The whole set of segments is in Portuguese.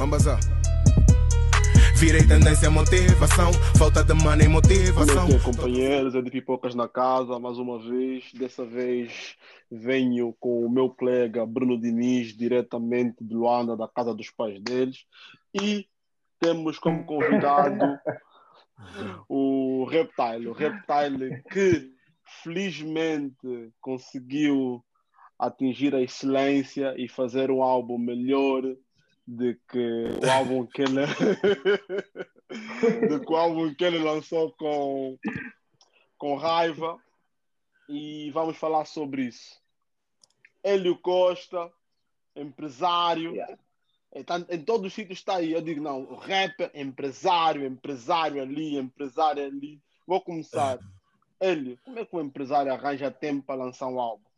Vamos bazar. Virei tendência, motivação. Falta de money, motivação. Olá, companheiros, é de Pipocas na casa, mais uma vez. Dessa vez venho com o meu colega Bruno Diniz, diretamente de Luanda, da casa dos pais deles. E temos como convidado o Reptile. O Reptile que felizmente conseguiu atingir a excelência e fazer um álbum melhor de que o álbum que ele de que o álbum que ele lançou com com raiva e vamos falar sobre isso. Hélio Costa, empresário, yeah. em, em todos os sítios está aí. Eu digo, não, rapper, empresário, empresário ali, empresário ali. Vou começar. Hélio, como é que um empresário arranja tempo para lançar um álbum?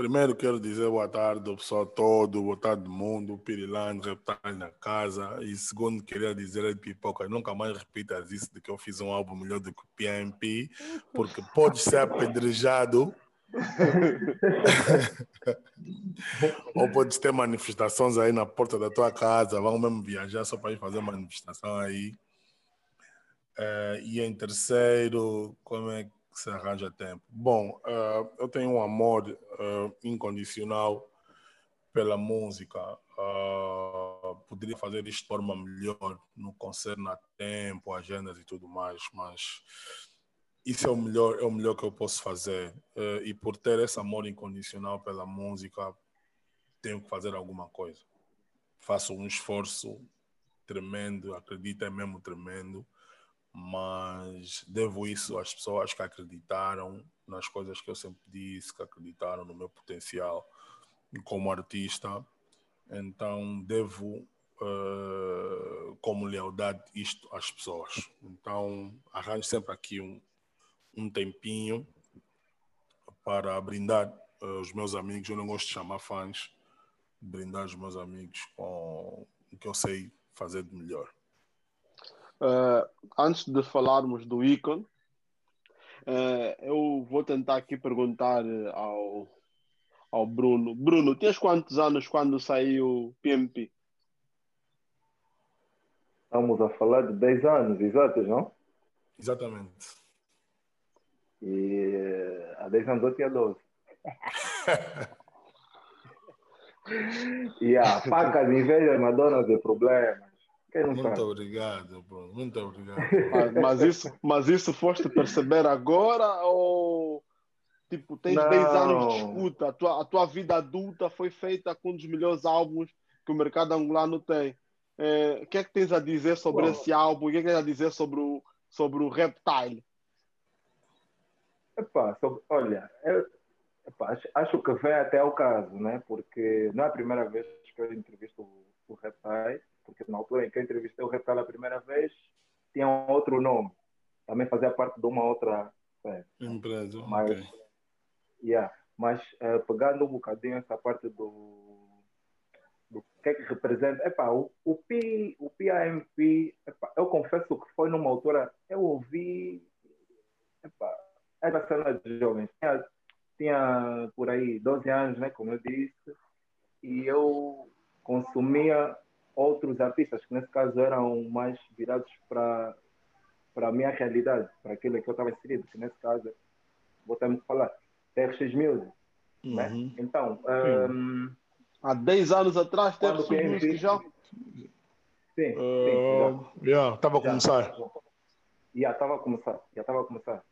Primeiro quero dizer boa tarde ao pessoal todo, boa tarde mundo, Pirilando, Reptile na casa. E segundo, queria dizer de pipoca, nunca mais repitas isso de que eu fiz um álbum melhor do que o PMP, porque pode ser apedrejado. Ou podes ter manifestações aí na porta da tua casa, vamos mesmo viajar só para ir fazer manifestação aí. Uh, e em terceiro, como é que se arranja tempo? Bom, uh, eu tenho um amor uh, incondicional pela música. poderia fazer isto de forma melhor, no concerto a tempo, agendas e tudo mais, mas isso é o melhor, é o melhor que eu posso fazer. e por ter esse amor incondicional pela música, tenho que fazer alguma coisa. Faço um esforço tremendo, acredito, é mesmo tremendo mas devo isso às pessoas que acreditaram nas coisas que eu sempre disse, que acreditaram no meu potencial como artista. Então, devo, uh, como lealdade, isto às pessoas. Então, arranjo sempre aqui um, um tempinho para brindar uh, os meus amigos. Eu não gosto de chamar fãs, brindar os meus amigos com o que eu sei fazer de melhor. Uh, antes de falarmos do ícone, uh, eu vou tentar aqui perguntar ao, ao Bruno. Bruno, tens quantos anos quando saiu o PMP? Estamos a falar de 10 anos, exatos, não? Exatamente. E há 10 anos eu tinha 12. e a faca de inveja Madonna de problema. Muito sabe? obrigado, Bruno. Muito obrigado. Mas, mas, isso, mas isso foste perceber agora ou tipo, tens não. 10 anos de escuta? A tua, a tua vida adulta foi feita com um dos melhores álbuns que o mercado angolano tem. É, o que é que tens a dizer sobre Bom, esse álbum? O que é que tens a dizer sobre o, sobre o Reptile? Epá, sobre, olha, eu, epá, acho, acho, que vem até ao caso, né? porque não é a primeira vez que eu entrevisto o, o Reptile na altura em que eu entrevistei o Reptile a primeira vez, tinha um outro nome. Também fazia parte de uma outra é, empresa. Mas, okay. yeah, mas uh, pegando um bocadinho essa parte do, do que é que representa. Epá, o, o, P, o PAMP, epá, eu confesso que foi numa altura, eu ouvi. Epá, era cena de jovens. Tinha, tinha por aí 12 anos, né, como eu disse, e eu consumia outros artistas, que nesse caso eram mais virados para para a minha realidade, para aquilo que eu estava inserido, que nesse caso, vou ter que falar, TRX Music. Uhum. Né? Então, um, há 10 anos atrás, TRX Music já? Sim, uh, sim. Estava a começar. Já estava a começar, já estava a começar.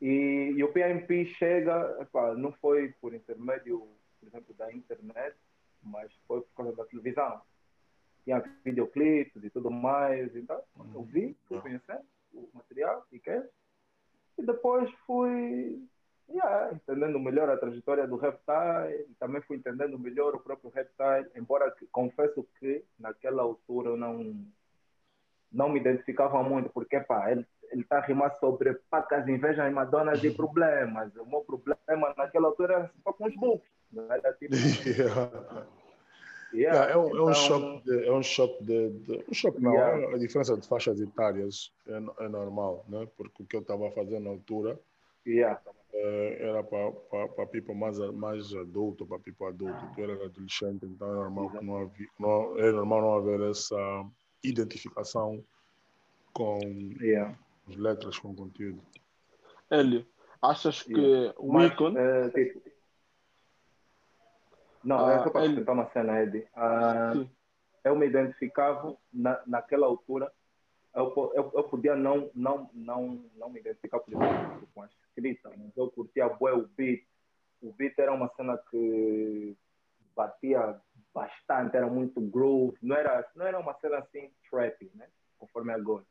E, e, o PMP chega, epá, não foi por intermédio, por exemplo, da internet, mas foi por causa da televisão tinha videoclipes e tudo mais. Então, eu vi, fui conhecendo o material e quer. E depois fui yeah, entendendo melhor a trajetória do Reptile, também fui entendendo melhor o próprio Reptile, embora que, confesso que naquela altura eu não, não me identificava muito, porque pá, ele está a rimar sobre pacas, invejas, madonas e problemas. O meu problema naquela altura era só com os books. Não era tipo. Yeah, é, um, então, é um choque, de, é um choque de, de um choque não, yeah. É a diferença de faixas etárias é, é normal, né? Porque o que eu estava fazendo na altura yeah. eh, era para people mais, mais adulto, para people adulto. Tu era adolescente, então é normal, que não havia, não, é normal não haver essa identificação com Yeah. as letras, com o conteúdo. Hélio, achas que Yeah. o Mas, ícone. eh, tipo, não, Ah, é só para acrescentar uma cena, Ed. Ah, eu me identificava na, naquela altura, eu, eu, eu podia não, não, não, não me identificar, por exemplo, com a escrita, mas eu curtia bué o beat. O beat era uma cena que batia bastante, era muito groove, não era, não era uma cena assim trappy, né? Conforme agora.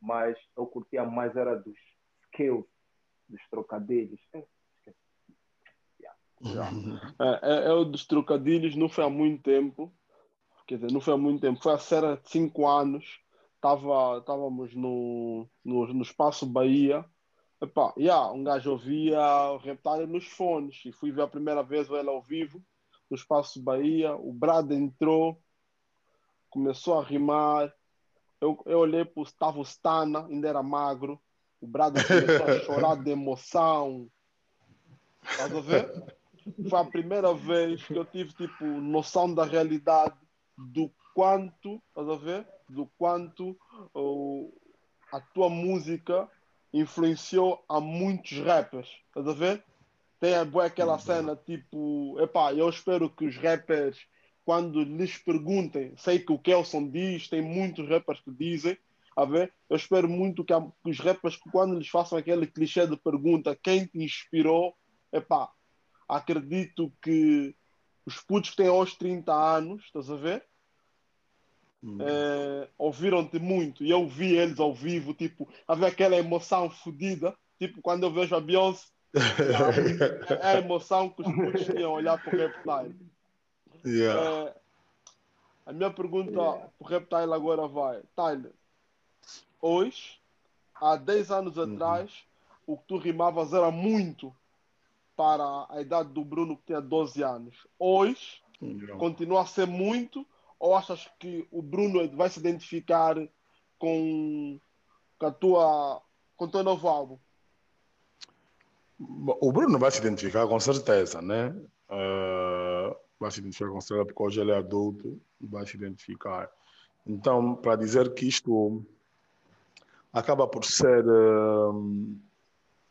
Mas eu curtia mais era dos skills, dos trocadilhos. É, é, é o dos trocadilhos, não foi há muito tempo. Quer dizer, não foi há muito tempo, foi há cerca de 5 anos. Tava, estávamos no, no, no Espaço Bahia. Epá, yeah, um gajo ouvia o Reptile nos fones e fui ver a primeira vez ele ao vivo no Espaço Bahia. O Brad entrou, começou a rimar. Eu, eu olhei para o estava o Stana, ainda era magro. O Brad começou a chorar de emoção. Estás a ver? Foi a primeira vez que eu tive tipo noção da realidade do quanto, estás a ver? Do quanto oh, a tua música influenciou a muitos rappers, estás a ver? Tem a boa aquela cena tipo, epá, eu espero que os rappers quando lhes perguntem, sei que o Kelson diz, tem muitos rappers que dizem, a ver? Eu espero muito que, a- que os rappers, quando lhes façam aquele clichê de pergunta, quem te inspirou, epá, acredito que os putos que têm hoje 30 anos, estás a ver? Eh, ouviram-te muito e eu vi eles ao vivo, tipo, havia aquela emoção fodida, tipo, quando eu vejo a Beyoncé, é a emoção que os putos tinham a olhar para o Reptile. Yeah. Eh, a minha pergunta para o Reptile agora vai, Tyler, hoje, há 10 anos atrás, o que tu rimavas era muito para a idade do Bruno que tinha 12 anos. Hoje, continua a ser muito ou achas que o Bruno vai se identificar com, com a tua com o teu novo álbum? O Bruno vai se identificar com certeza, né? Eh, vai se identificar com certeza porque hoje ele é adulto, vai se identificar. Então, para dizer que isto acaba por ser, eh,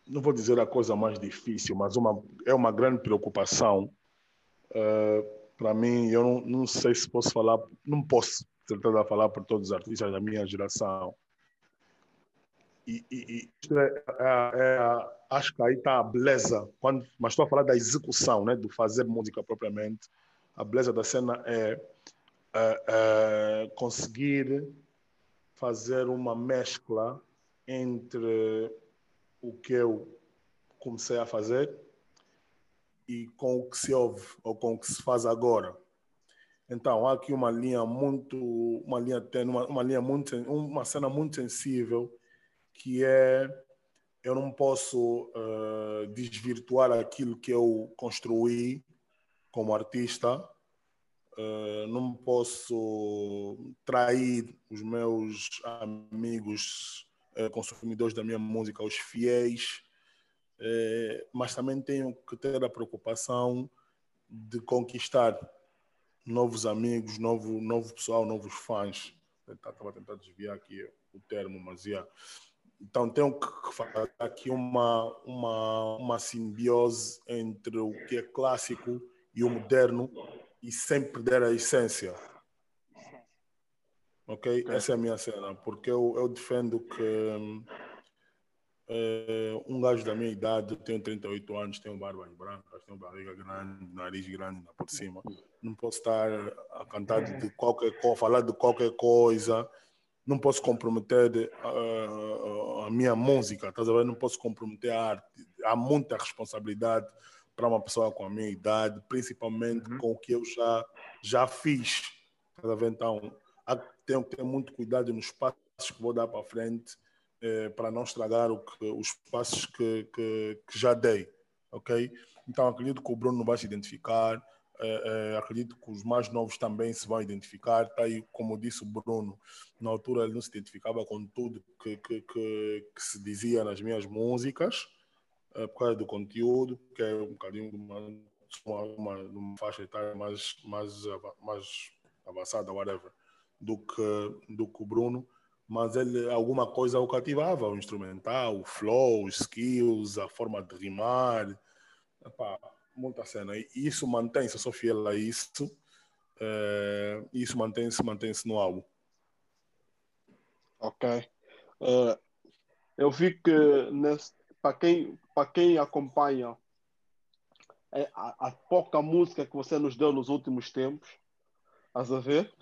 não vou dizer a coisa mais difícil, mas uma, é uma grande preocupação. Eh, para mim, eu não, não sei se posso falar, não posso tentar falar por todos os artistas da minha geração. E, e, e é, é- é- acho que aí está a beleza, quando, mas estou a falar da execução, né, do fazer música propriamente. A beleza da cena é, é, é conseguir fazer uma mescla entre o que eu comecei a fazer e com o que se ouve ou com o que se faz agora. Então há aqui uma linha muito, uma linha tênue, uma, uma linha muito, uma cena muito sensível que é eu não posso eh, desvirtuar aquilo que eu construí como artista, eh, não posso trair os meus amigos consumidores da minha música, os fiéis, eh, mas também tenho que ter a preocupação de conquistar novos amigos, novo, novo pessoal, novos fãs. Estava a tentar desviar aqui o termo, mas yeah. Então tenho que fazer aqui uma, uma, uma simbiose entre o que é clássico e o moderno e sem perder a essência. Ok? Essa é a minha cena, porque eu, eu defendo que hum, eh, um gajo da minha idade, eu tenho 38 anos, tenho barbas brancas, tenho barriga grande, nariz grande por cima. Não posso estar a cantar de qualquer coisa, falar de qualquer coisa. Não posso comprometer ah, a minha música, estás a ver? Não posso comprometer a arte. Há muita responsabilidade para uma pessoa com a minha idade, principalmente com o que eu já, já fiz. Estás a ver? Então, há, tenho que ter muito cuidado nos passos que vou dar para frente eh, para não estragar que, os passos que, que, que já dei, ok? Então acredito que o Bruno vai se identificar, eh, eh, acredito que os mais novos também se vão identificar, tá aí, como disse o Bruno, na altura ele não se identificava com tudo que, que, que, que se dizia nas minhas músicas, uh, por causa do conteúdo, que é um bocadinho de uma, uma, uma faixa etária mais, mais, mais avançada, whatever, do que, do que o Bruno mas ele alguma coisa o cativava, o instrumental, o flow, os skills, a forma de rimar, epá, muita cena. E isso mantém-se, eu sou fiel a isso, é, isso mantém-se mantém no álbum. Ok. Uh, eu vi que para quem, quem acompanha é, a, a pouca música que você nos deu nos últimos tempos, a ver?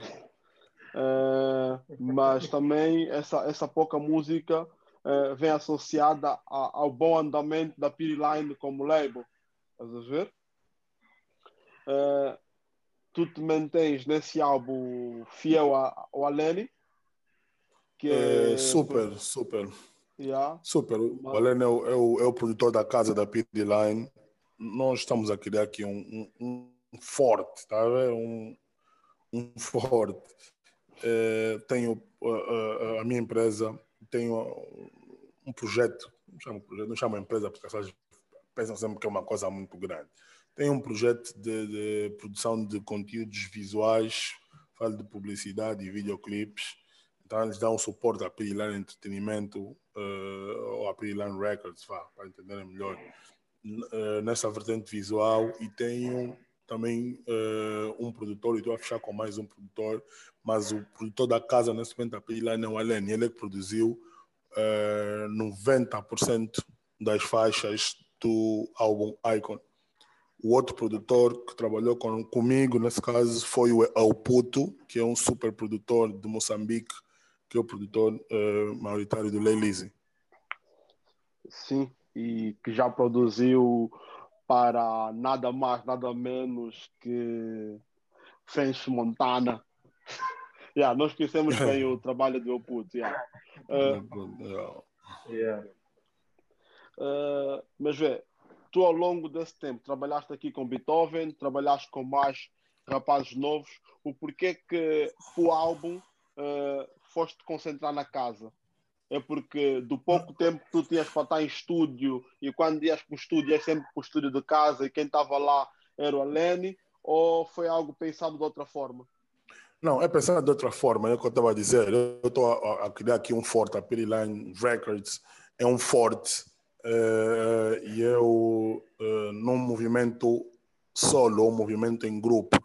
Uh, mas também essa, essa pouca música uh, vem associada a, ao bom andamento da Line como label. Estás a ver? Uh, tu te mantens nesse álbum fiel ao Alene? Que é... super, super. Yeah. Super. O Alene é o, é, o, é o produtor da casa da Line. Nós estamos a criar aqui um, um, um forte, tá a ver? Um, um forte eh, tenho uh, a minha empresa, tenho um projeto, não chamo, projeto, não chamo empresa porque as pessoas pensam sempre que é uma coisa muito grande. Tenho um projeto de, de produção de conteúdos visuais, falo de publicidade e videoclipes. Então eles dão suporte à Pirilan Entretenimento uh, ou à Pirilan Records, para entenderem melhor, uh, nessa vertente visual e tenho também uh, um produtor, e estou a fechar com mais um produtor, mas o produtor da casa nesse momento, a Pila não é ele é que produziu uh, eh, 90% das faixas do álbum Icon. O outro produtor que trabalhou com, comigo, nesse caso, foi o Alputo, que é um super produtor de Moçambique, que é o produtor uh, maioritário do Lay Sim, e que já produziu para nada mais, nada menos que French Montana. yeah, nós conhecemos bem o trabalho do meu puto. Yeah. Uh, yeah. Uh, mas vê, tu ao longo desse tempo trabalhaste aqui com Beethoven, trabalhaste com mais rapazes novos. O porquê que o álbum uh, foste concentrar na casa? É porque do pouco tempo que tu tinhas para estar em estúdio e quando ias para o estúdio é sempre para o estúdio de casa e quem estava lá era o Alene ou foi algo pensado de outra forma? Não, é pensado de outra forma, é o que eu estava a dizer. Eu estou a, a, criar aqui um forte, a Piriline Records é um forte uh, e eu uh, num movimento solo, um movimento em grupo.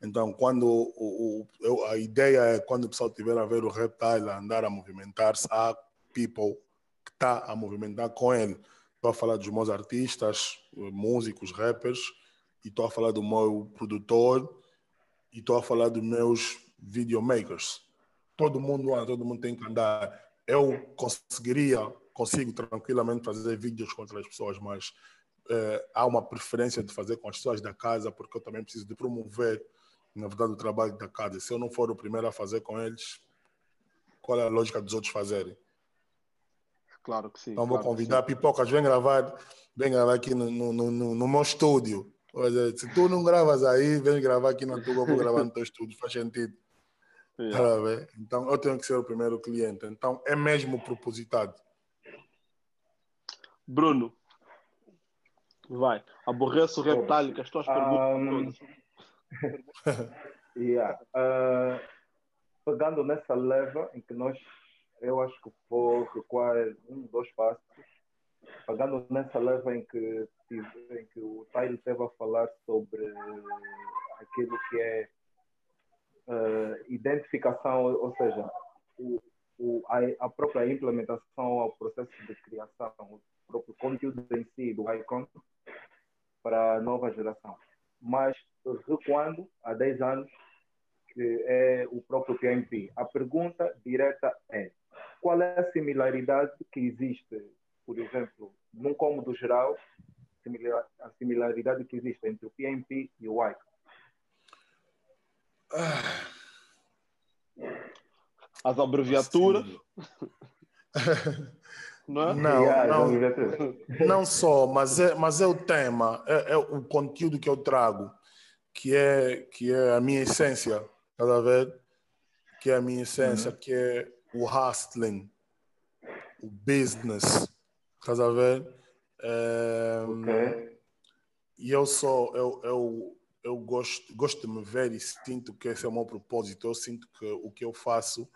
Então, quando o, o, a ideia é quando o pessoal estiver a ver o Reptile andar a movimentar-se, há people que está a movimentar com ele. Estou a falar dos meus artistas, músicos, rappers, e estou a falar do meu produtor, e estou a falar dos meus videomakers. Todo mundo todo mundo tem que andar. Eu conseguiria, consigo tranquilamente fazer vídeos com outras pessoas, mas eh, há uma preferência de fazer com as pessoas da casa, porque eu também preciso de promover, na verdade, o trabalho da casa. Se eu não for o primeiro a fazer com eles, qual é a lógica dos outros fazerem? Claro que sim. Então claro vou convidar Pipocas, vem gravar, vem gravar aqui no, no, no, no meu estúdio. Se tu não gravas aí, vem gravar aqui na tua, vou gravar no teu estúdio, faz sentido. Yeah. Tá então eu tenho que ser o primeiro cliente. Então é mesmo propositado. Bruno, vai. Aborreço o reptile que as tuas um... perguntas. yeah. uh, pegando nessa leva em que nós eu acho que vou recuar um, dois passos, pagando nessa leva em que, em que o Tyler teve a falar sobre aquilo que é uh, identificação, ou seja, o, o, a, a, própria implementação ao processo de criação, o próprio conteúdo em si do Icon para a nova geração. Mas recuando há 10 anos, que é o próprio PMP. A pergunta direta é: qual é a similaridade que existe, por exemplo, num cômodo geral, a similaridade que existe entre o PMP e o ICA? As abreviaturas. não, é? não, não, não, só, mas é, mas é o tema, é, é, o conteúdo que eu trago, que é, que é a minha essência, tá a ver? Que é a minha essência, uhum. que é o hustling, o business, estás a ver? É, Ok. E eu sou, eu, eu, eu gosto, gosto de me ver e sinto que esse é o meu propósito. Eu sinto que o que eu faço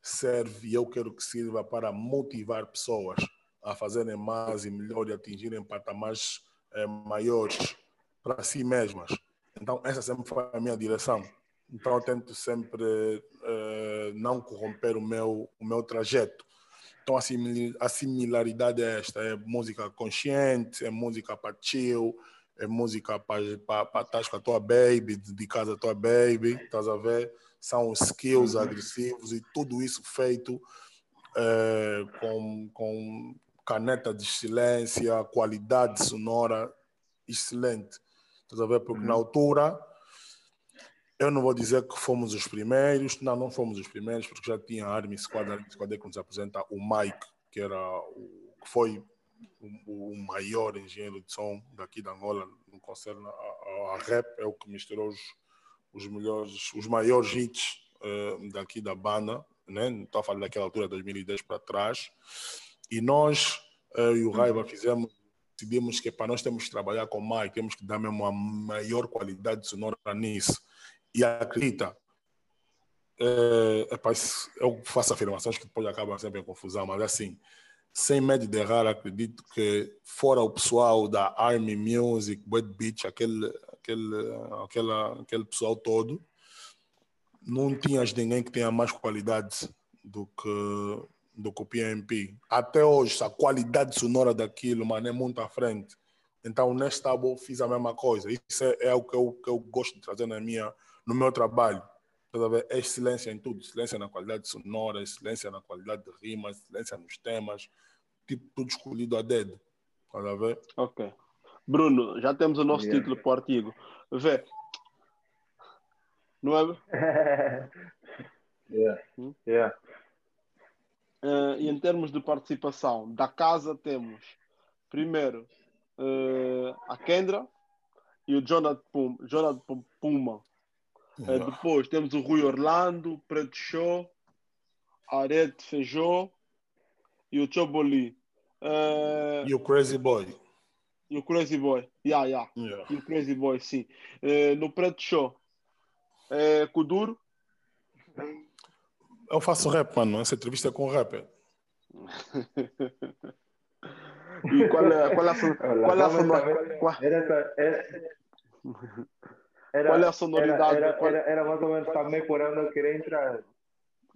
serve e eu quero que sirva para motivar pessoas a fazerem mais e melhor e atingirem patamares eh, maiores para si mesmas. Então, essa sempre foi a minha direção. Então, eu tento sempre eh, não corromper o meu, o meu trajeto. Então, a a similaridade é esta: é música consciente, é música para chill, é música para estar com a tua baby, de casa à tua baby, estás a ver? São skills agressivos e tudo isso feito eh, com, com caneta de excelência, qualidade sonora excelente. Estás a ver? Porque na altura, eu não vou dizer que fomos os primeiros, não, não fomos os primeiros, porque já tinha a Army Squad, a Army Squad é que nos apresenta o Mike, que era o, que foi o, o maior engenheiro de som daqui da Angola, no concerne a, a, rap, é o que misturou os, os melhores, os maiores hits eh, daqui da banda, né? Estou a falar daquela altura, 2010 para trás. E nós, eu e o Raiva, fizemos, decidimos que para nós temos que trabalhar com o Mike, temos que dar mesmo a maior qualidade sonora nisso. E acredita, é, epá, isso- eu faço afirmações que depois acabam sempre em confusão, mas assim, sem medo de errar, acredito que fora o pessoal da Army Music, Wet Beach, aquele, aquele, aquela, aquele pessoal todo, não tinhas ninguém que tenha mais qualidade do que, do que o PMP. Até hoje, a qualidade sonora daquilo, mano, é muito à frente. Então, neste álbum, fiz a mesma coisa. Isso é, é o que eu, que eu gosto de trazer na minha, no meu trabalho. Estás a ver? É excelência em tudo. Excelência na qualidade sonora, excelência na qualidade de rima, excelência nos temas. Tipo, tudo escolhido a dedo. Estás a ver? Ok. Bruno, já temos o nosso Yeah. título para o artigo. Vê. Não é? yeah. Hum? Yeah. Eh, e em termos de participação, da casa temos primeiro eh, a Kendra e o Jonathan Pum, Jonathan Puma. Eh, depois temos o Rui Orlando, Preto Show, Arete Feijó e o Choboli. Eh, E o Crazy Boy. e o Crazy Boy. Yeah, yeah. Yeah. E o Crazy Boy, sim. Eh, no Preto Show, é Kuduro. Eu faço rap, mano. Essa entrevista é com rapper. E qual é, qual é a, qual é a, vamos sonor- saber- qual- Era, essa- era, era, Qual é a sonoridade? Era, era, era, era mais ou menos também onde eu queria entrar.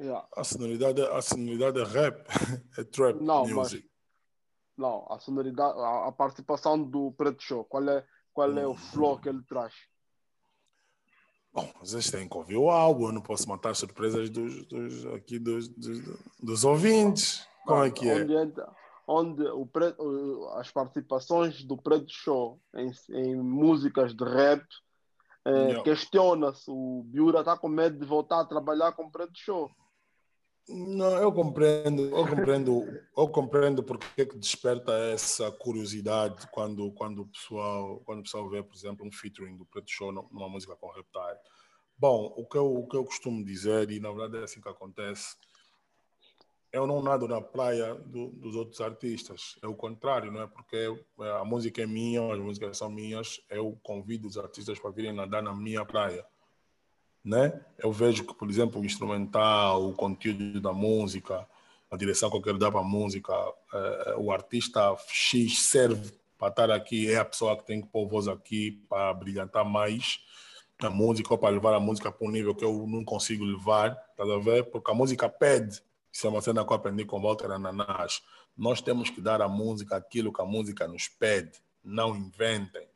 Yeah. A sonoridade, a sonoridade é rap. É trap Não, mas- music. Não, a sonoridade, a, a participação do Preto Show, qual é, qual é o flow que ele traz? Bom, vocês têm que ouvir o álbum. Eu não posso matar as surpresas dos, dos, aqui dos, dos, dos ouvintes. Como é que é? Onde, entra- onde o Preto- o- as participações do Preto Show em, em músicas de rap Yeah. questiona-se. O Biura está com medo de voltar a trabalhar com o Preto Show. Não, eu compreendo, eu compreendo, eu compreendo porque é que desperta essa curiosidade quando, quando, o pessoal, quando o pessoal vê, por exemplo, um featuring do Preto Show numa música com Reptile. Bom, o que, eu, o que eu costumo dizer, e na verdade é assim que acontece, eu não nado na praia do- dos outros artistas. É o contrário, não é? Porque é, a música é minha, as músicas são minhas, eu convido os artistas para virem nadar na minha praia né? Eu vejo que, por exemplo, o instrumental, o conteúdo da música, a direção que eu quero dar para a música, eh, o artista X serve para estar aqui, é a pessoa que tem que pôr voz aqui para brilhantar mais a música ou para levar a música para um nível que eu não consigo levar, tá a ver? Porque a música pede. É uma cena que eu aprendi com Walter Ananás. Nós temos que dar à música aquilo que a música nos pede. Não inventem.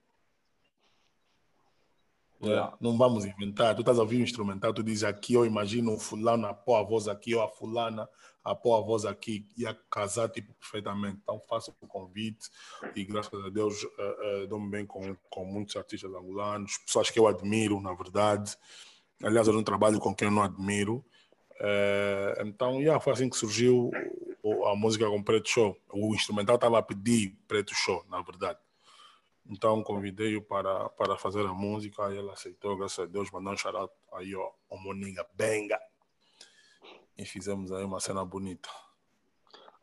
Yeah. Não vamos inventar. Tu estás a ouvir um instrumental, tu dizes aqui, eu imagino o fulano a pôr a voz aqui, ou a fulana a pôr a voz aqui, ia casar tipo, perfeitamente. Então faço o convite e graças a Deus eh, eh, dou-me bem com, com muitos artistas angolanos, pessoas que eu admiro, na verdade. Aliás, eu não trabalho com quem eu não admiro. Eh, então, yeah, foi assim que surgiu a música com Preto Show. O instrumental estava a pedir Preto Show, na verdade. Então convidei-o para, para fazer a música e ele aceitou, graças a Deus, mandou um shout aí, ó, o Moninga Benga. E fizemos aí uma cena bonita.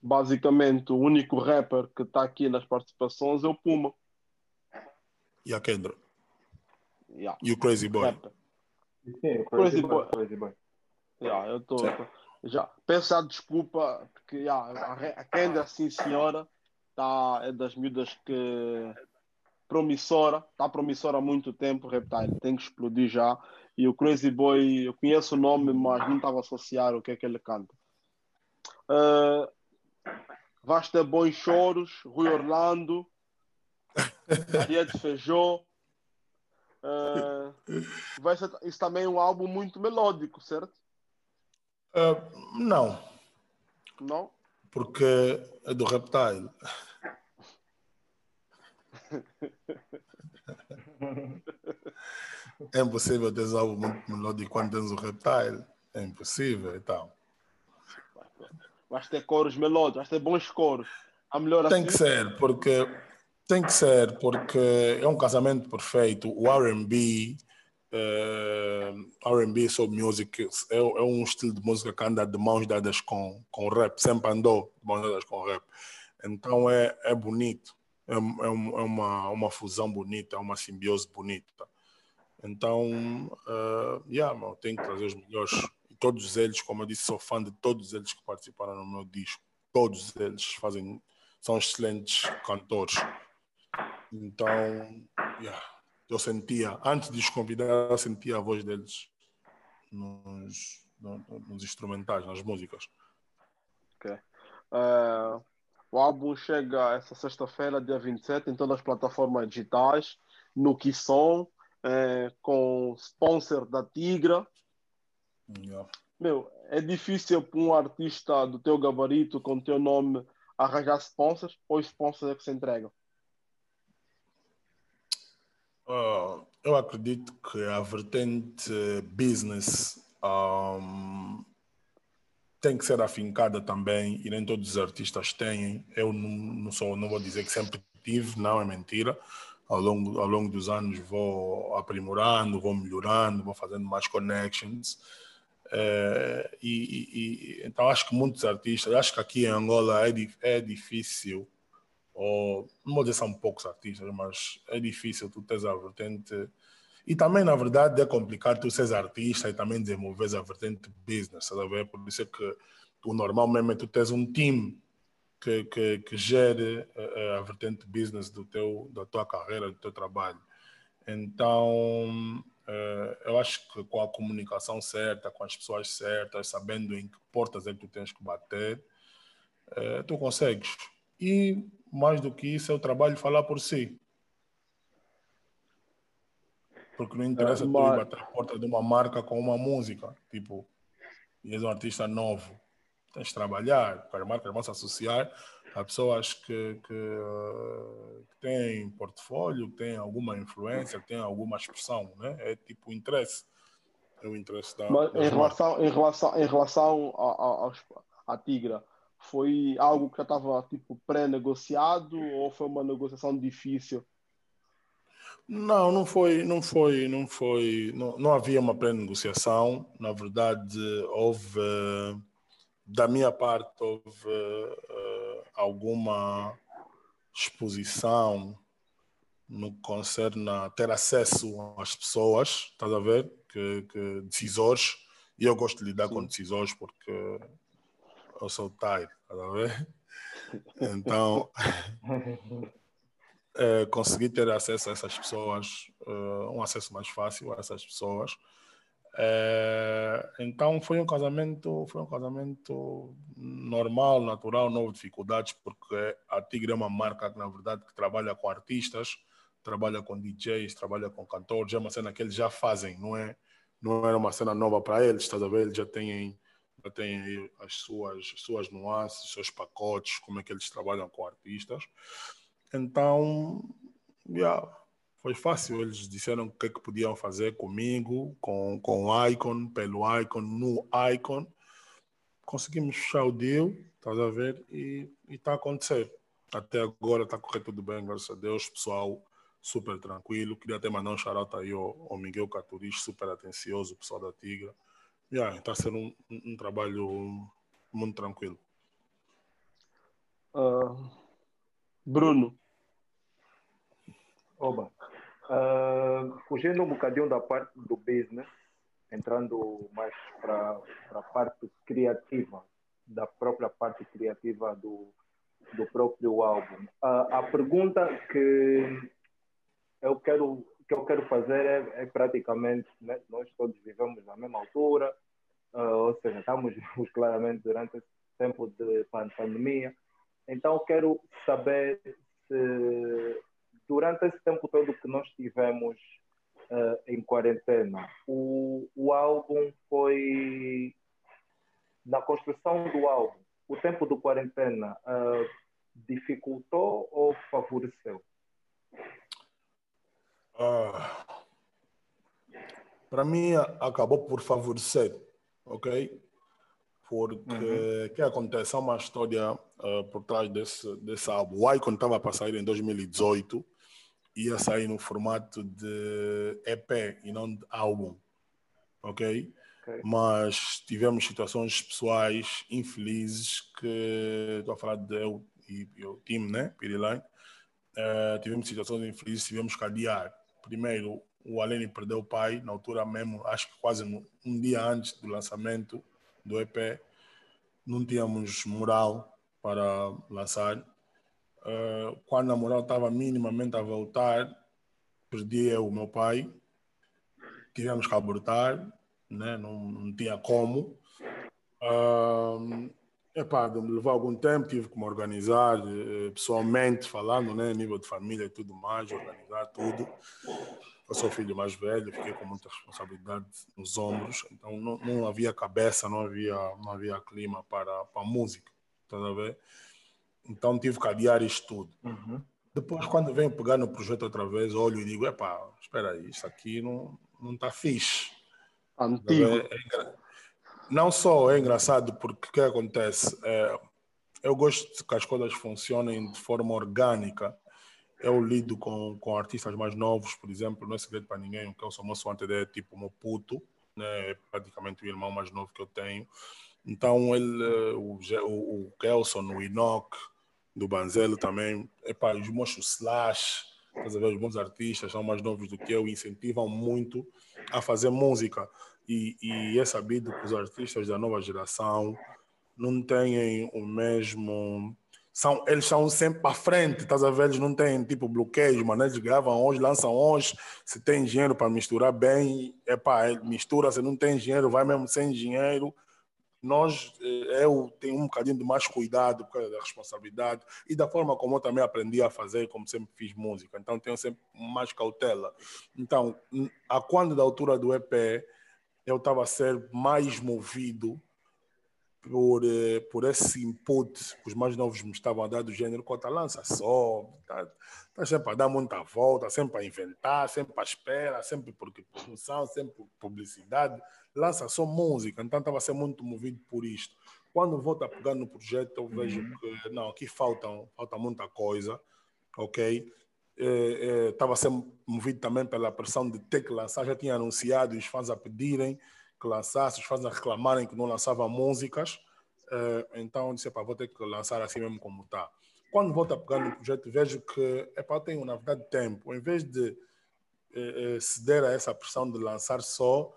basicamente o único rapper que está aqui nas participações é o Puma. E a Kendra. Yeah, E o Crazy Boy. Sim, o Crazy Crazy Boy. Boy. Crazy Boy. Yeah, eu tô- já peço já desculpa porque yeah, a, a Kendra, sim senhora, tá, é das miúdas que promissora, está promissora há muito tempo, Reptile, tem que explodir já. E o Crazy Boy, eu conheço o nome, mas não estava a associar o que é que ele canta. Uh, vais ter bons choros, Rui Orlando, Ariete Feijó. Uh, vai ser, isso também é um álbum muito melódico, certo? Ah, não, Não? porque é do Reptile. É impossível teres algo muito melódico quando tens o Reptile. É impossível então. Vais ter coros melódicos, vais ter bons coros. A melhor Tem assim. que ser, porque tem que ser, porque é um casamento perfeito. O R&B, eh, R&B soul music é, é um estilo de música que anda de mãos dadas com com rap, sempre andou de mãos dadas com rap. Então é é bonito, é, é, é uma uma fusão bonita, é uma simbiose bonita. Então, eh, yeah, tenho que trazer os melhores. E todos eles, como eu disse, sou fã de todos eles que participaram no meu disco. Todos eles fazem, são excelentes cantores. Então, yeah, eu sentia, antes de os convidar, eu sentia a voz deles nos, no- nos instrumentais, nas músicas. Uh, o álbum chega essa sexta-feira, dia 27, em todas as plataformas digitais, no Kisson, eh, com sponsor da Tigra. Yeah. Meu, é difícil para um artista do teu gabarito, com o teu nome, arranjar sponsors, ou os sponsors é que se entregam? Ah, eu acredito que a vertente business ahm, tem que ser afincada também e nem todos os artistas têm. Eu não, não sou, não vou dizer que sempre tive, não é mentira. Ao longo, ao longo dos anos vou aprimorando, vou melhorando, vou fazendo mais connections. Eh, e, e- então acho que muitos artistas, acho que aqui em Angola é, é difícil ou não dizer são poucos artistas, mas é difícil tu teres a vertente. E também, na verdade, é complicado tu seres artista e também desenvolveres a vertente business, a ver? Por isso é que o normal mesmo é tu teres um time que, que, que gere eh, eh, a vertente business do teu, da tua carreira, do teu trabalho. Então, eh, eu acho que com a comunicação certa, com as pessoas certas, sabendo em que portas é que tu tens que bater, tu consegues. E mais do que isso, é o trabalho falar por si. Porque não interessa tu ir bater a porta de uma marca com uma música. Tipo, e és um artista novo. Tens de trabalhar, porque as marcas vão se associar a pessoas que, que, que têm portfólio, que têm alguma influência, que têm alguma expressão. Né? É tipo o interesse. É o interesse da. Mas em relação, em relação, em relação a, a, aos- à Tigra, foi algo que já estava tipo pré-negociado ou foi uma negociação difícil? Não, não foi, não foi, não foi, não, não havia uma pré-negociação. Na verdade, houve, da minha parte, houve eh, alguma exposição no que concerne a ter acesso às pessoas, estás a ver? Que, que decisores, e eu gosto de lidar Sim. com decisores porque eu sou tight, estás a ver? Então, eh, consegui ter acesso a essas pessoas, eh, um acesso mais fácil a essas pessoas. Eh, então foi um casamento, foi um casamento normal, natural, não houve dificuldades, porque a Tigre é uma marca que na verdade que trabalha com artistas, trabalha com DJs, trabalha com cantores, é uma cena que eles já fazem, não é? Não era uma cena nova para eles, estás a ver? Eles já têm, têm aí as suas, as suas nuances, seus pacotes, como é que eles trabalham com artistas. Então, yeah, foi fácil. Eles disseram o que é que podiam fazer comigo, com, com o Icon, pelo Icon, no Icon. Conseguimos fechar o deal, estás a ver? E está a acontecer. Até agora está a correr tudo bem, graças a Deus. Pessoal super tranquilo. Queria até mandar um shout aí ao, ao Miguel Caturis, super atencioso, pessoal da Tigra. Yeah, está um, um, um trabalho muito tranquilo. Uh, Bruno. Oba. Uh, fugindo um bocadinho da parte do business, entrando mais para a parte criativa, da própria parte criativa do, do próprio álbum. Uh, a pergunta que eu quero, que eu quero fazer é, é praticamente, né, nós todos vivemos na mesma altura, uh, ou seja, estamos claramente durante esse tempo de pandemia, então quero saber se durante esse tempo todo que nós tivemos uh, em quarentena, o, o álbum foi. Na construção do álbum, o tempo do quarentena uh, dificultou ou favoreceu? Uh, Para mim, acabou por favorecer, ok? Porque uhum. que acontece? Há uma história uh, por trás desse, desse álbum. O Icon estava para sair em 2018 ia sair no formato de EP e não de álbum, ok? okay. Mas tivemos situações pessoais infelizes que estou a falar de eu e, o time, né? Piriline. Uh, tivemos situações infelizes, tivemos que adiar. Primeiro, o Alene perdeu o pai, na altura mesmo, acho que quase um dia antes do lançamento do EP, não tínhamos moral para lançar. Uh, quando a moral estava minimamente a voltar, perdi eu, o meu pai, tivemos que abortar, né? não, não tinha como. Uh, epá, levou algum tempo, tive que me organizar eh, pessoalmente, falando, né? nível de família e tudo mais, organizar tudo. Eu sou filho mais velho, fiquei com muita responsabilidade nos ombros, então não, não havia cabeça, não havia, não havia clima para, para a música, tá a ver? Então tive que adiar isto tudo. Uhum. Depois, quando venho pegar no projeto outra vez, olho e digo: epá, espera aí, isso aqui não não está fixe. Antigo. É, é, não só é engraçado, porque o que acontece? É, eu gosto que as coisas funcionem de forma orgânica. Eu lido com, com artistas mais novos, por exemplo, não é segredo para ninguém, o sou moço antes é tipo meu puto, né? é praticamente o irmão mais novo que eu tenho. Então, ele, o, o, o Kelson, o Enoch, do Banzelo também. Epá, os moços Slash, estás a ver, os bons artistas, são mais novos do que eu, incentivam muito a fazer música. E, e é sabido que os artistas da nova geração não têm o mesmo. São, eles são sempre para frente, estás a ver? Eles não têm tipo bloqueios, mas eles gravam hoje, lançam hoje. Se tem dinheiro para misturar bem, é pá, mistura. Se não tem dinheiro, vai mesmo sem dinheiro nós, eh, eu tenho um bocadinho de mais cuidado por causa da responsabilidade e da forma como eu também aprendi a fazer, como sempre fiz música. Então, tenho sempre mais cautela. Então, a quando da altura do EP, eu estava a ser mais movido por, eh, por esse input que os mais novos me estavam a dar do gênero, conta lança só, tá, tá sempre a dar muita volta, sempre a inventar, sempre a espera, sempre porque produção, sempre por publicidade lança só música, então estava a ser muito movido por isto. Quando volto a pegar no projeto, eu vejo uhum. que não, aqui falta, falta muita coisa, ok? Estava é, a ser movido também pela pressão de ter que lançar, já tinha anunciado os fãs a pedirem que lançasse, os fãs a reclamarem que não lançava músicas, é, então disse, vou ter que lançar assim mesmo como está. Quando volto a pegar no projeto, vejo que epá, tenho, na verdade, tempo. Em vez de ceder a essa pressão de lançar só,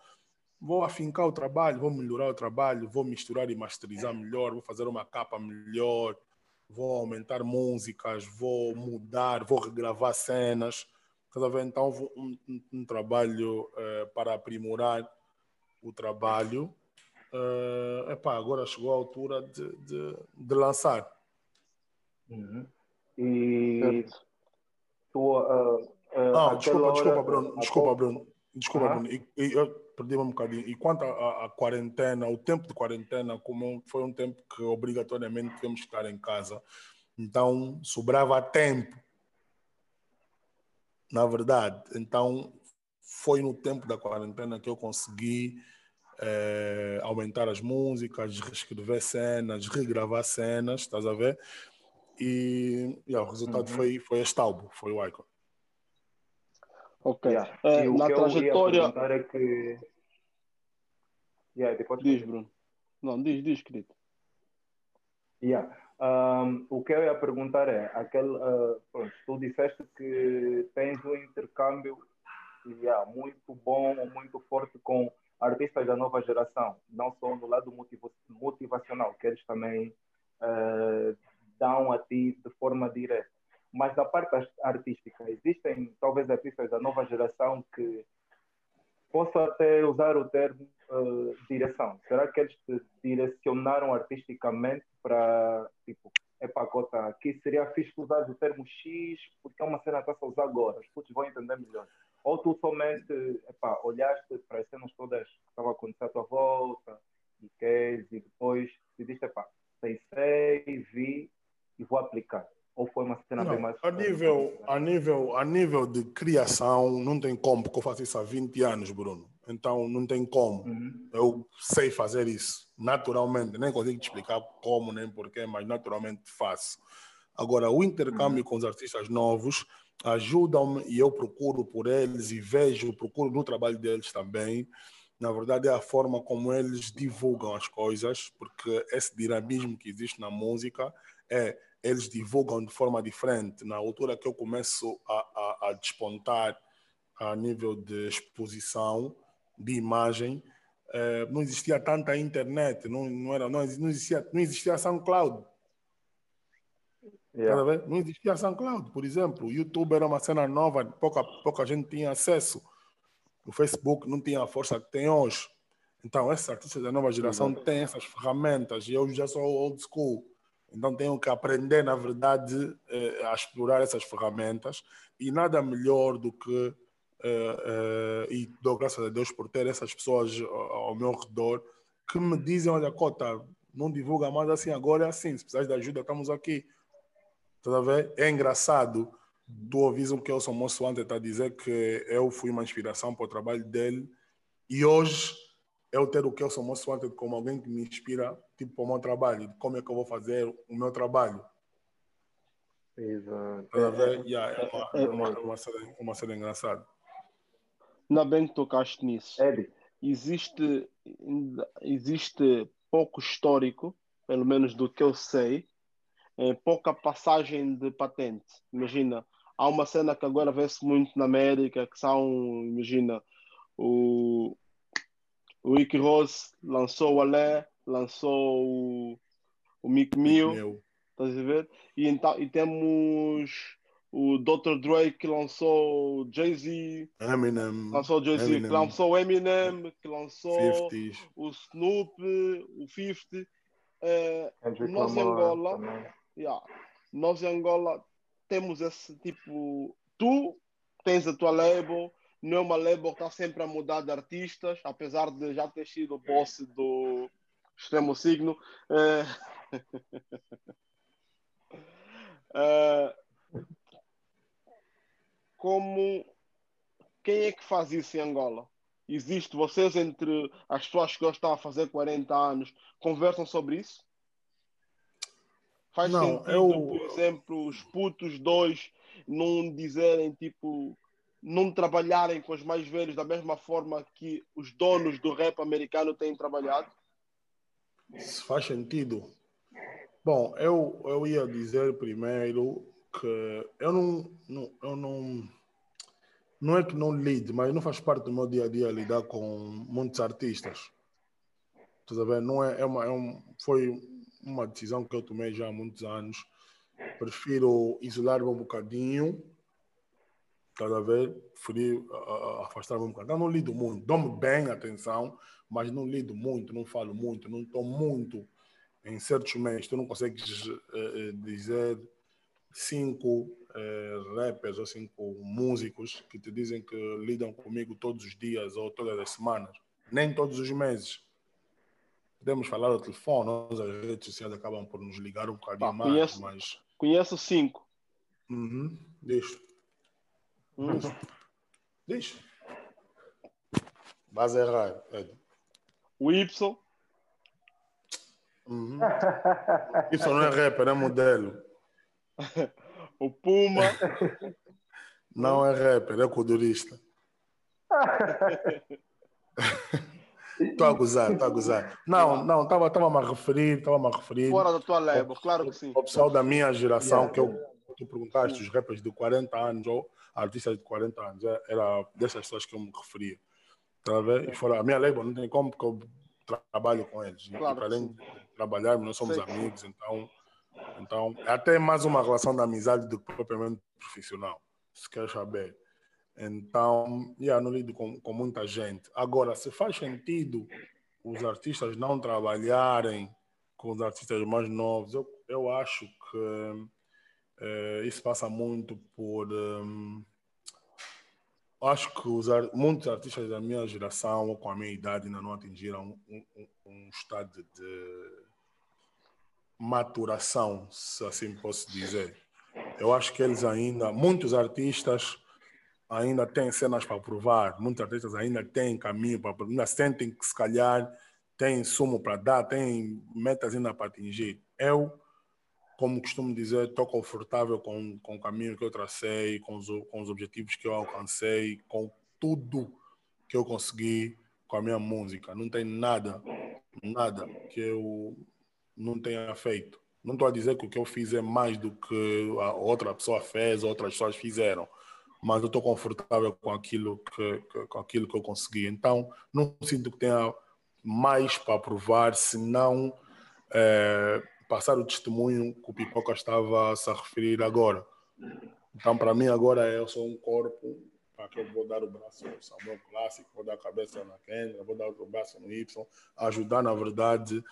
vou afincar o trabalho, vou melhorar o trabalho, vou misturar e masterizar melhor, vou fazer uma capa melhor, vou aumentar músicas, vou mudar, vou regravar cenas. Então, um, um, um trabalho uh, para aprimorar o trabalho. Uh, epá, agora chegou a altura de, de, de lançar. Uhum. E tu, uh, uh, ah, desculpa, hora, desculpa, Bruno. Desculpa, Bruno. Desculpa, Bruno. E, e, eu, perdi um bocadinho. E quanto à quarentena, o tempo de quarentena, como foi um tempo que obrigatoriamente tivemos que estar em casa, então sobrava tempo. Na verdade, então foi no tempo da quarentena que eu consegui é, aumentar as músicas, reescrever cenas, regravar cenas, estás a ver? E yeah, o resultado uhum. foi, foi este álbum, foi o Icon. Ok. Yeah. Uh, na trajetória. É que Yeah, depois diz, Bruno. Não, diz, diz, querido. Yeah. Um, o que eu ia perguntar é, aquele, uh, pronto, tu disseste que tens um intercâmbio yeah, muito bom, muito forte com artistas da nova geração, não só no lado motivacional, que eles também uh, dão a ti de forma direta, mas da parte artística, existem talvez artistas da nova geração que posso até usar o termo uh, direção. Será que eles te direcionaram artisticamente para, tipo, epá, Cota, aqui seria fixe usar o termo X, porque é uma cena que está a usar agora, os putos vão entender melhor. Ou tu somente, epá, olhaste para as cenas todas que estavam a acontecer à tua volta, e queres, e depois decidiste, epá, pensei, vi e vou aplicar. Ou foi uma cena Não, bem mais... a nível, a, nível, a nível de criação, não tem como, porque eu faço isso há 20 anos, Bruno. Então, não tem como. Uhum. Eu sei fazer isso, naturalmente. Nem consigo te explicar como, nem porquê, mas naturalmente faço. Agora, o intercâmbio com os artistas novos ajudam-me e eu procuro por eles e vejo, procuro no trabalho deles também. Na verdade, é a forma como eles divulgam as coisas, porque esse dinamismo que existe na música é eles divulgam de forma diferente. Na altura que eu começo a, a, a despontar a nível de exposição, de imagem, eh, não existia tanta internet, não, não, era, não, não, existia, não existia SoundCloud. Yeah. Não existia SoundCloud, por exemplo. O YouTube era uma cena nova, pouca, pouca gente tinha acesso. O Facebook não tinha a força que tem hoje. Então, esses artistas da nova geração têm essas ferramentas e eu já sou old school. Então, tenho que aprender, na verdade, eh, a explorar essas ferramentas e nada melhor do que. eh, eh, e dou graças a Deus por ter essas pessoas ao meu redor que me dizem: olha, Cota, não divulga mais assim, agora é assim. Se precisar de ajuda, estamos aqui. Estás a ver? É engraçado. Tu ouvis o que Elson Moço ontem está a dizer que eu fui uma inspiração para o trabalho dele e hoje eu ter o Kelson ontem como alguém que me inspira tipo, para o meu trabalho, de como é que eu vou fazer o meu trabalho. Exato. A ver? Yeah, é uma, é uma, uma, cena, uma cena engraçada. Ainda bem que tocaste nisso. Eddie, Existe, existe pouco histórico, pelo menos do que eu sei, é, pouca passagem de patente. Imagina, há uma cena que agora vê-se muito na América, que são, imagina, o, o Rick Ross lançou o Alé, lançou o, o Mick Mill, estás a ver? E, então, e temos o Dr. Dre que lançou o Jay-Z, Eminem, lançou o Jay-Z, que Eminem. lançou o Eminem, que lançou 50s. o Snoop, o 50. eh, Kendrick nós em Angola, yeah, nós em Angola temos esse tipo. Tu tens a tua label, não é uma label que está sempre a mudar de artistas, apesar de já ter sido boss do extremo signo. eh, eh, como quem é que faz isso em Angola? Existe vocês entre as pessoas que estão a fazer 40 anos conversam sobre isso? Faz Não, sentido, eu- por exemplo, os putos dois não dizerem tipo não trabalharem com os mais velhos da mesma forma que os donos do rap americano têm trabalhado? Se faz sentido. Bom, eu, eu ia dizer primeiro que eu não, não, eu não, não é que não lido, mas não faz parte do meu dia a dia lidar com muitos artistas. A ver? Não é, é uma, é um, foi uma decisão que eu tomei já há muitos anos. Prefiro isolar-me um bocadinho, estás a ver? Preferi afastar-me um bocadinho. Eu não lido muito, dou-me bem atenção, mas não lido muito, não falo muito, não estou muito em certos meios. Tu não consegues eh, dizer cinco eh, rappers ou cinco músicos que te dizem que lidam comigo todos os dias ou todas as semanas, nem todos os meses. Podemos falar ao telefone, as redes sociais acabam por nos ligar um bocadinho Pá, mais, conheço. mas. Conheço cinco. Uhum. Deixa. Hum. Deixa. Vas errar, Ed. O Y, Uhum. Isso não é rapper, é modelo. o Puma, Não é rapper, é codurista. Estou a gozar, estou a gozar. Não, não, estava a referir, estava a referir. Fora da tua label, claro que sim. O pessoal da minha geração, que eu, tu perguntaste, os rappers de 40 anos ou artistas de 40 anos, é- era dessas pessoas que eu me referia. Tá a? E fora, a minha label não tem como, porque eu trabalho com eles. E Claro para além sim. de trabalharmos, nós somos Sei. amigos, então, então é até mais uma relação de amizade do que propriamente profissional, se quer saber. Então, yeah, não lido com, com muita gente. Agora, se faz sentido os artistas não trabalharem com os artistas mais novos, eu, eu acho que eh, isso passa muito por. hum, acho que os, muitos artistas da minha geração ou com a minha idade ainda não atingiram um, um- um estado de maturação, se assim posso dizer. Eu acho que eles ainda, muitos artistas ainda têm cenas para provar, muitos artistas ainda têm caminho para provar, ainda sentem que se calhar têm sumo para dar, têm metas ainda para atingir. Eu, como costumo dizer, estou confortável com, com o caminho que eu tracei, com os, com os objetivos que eu alcancei, com tudo que eu consegui com a minha música. Não tem nada, nada que eu não tenha feito. Não estou a dizer que o que eu fiz é mais do que a outra pessoa fez, outras pessoas fizeram, mas eu estou confortável com aquilo que, que- com aquilo que eu consegui. Então, não sinto que tenha mais para provar, senão eh, passar o testemunho que o Pipoca estava a se referir agora. Então, para mim, agora eu sou um corpo para que eu vou dar o braço no Samuel Clássico, vou dar a cabeça na Kendra, vou dar o braço no Y, ajudar, na verdade,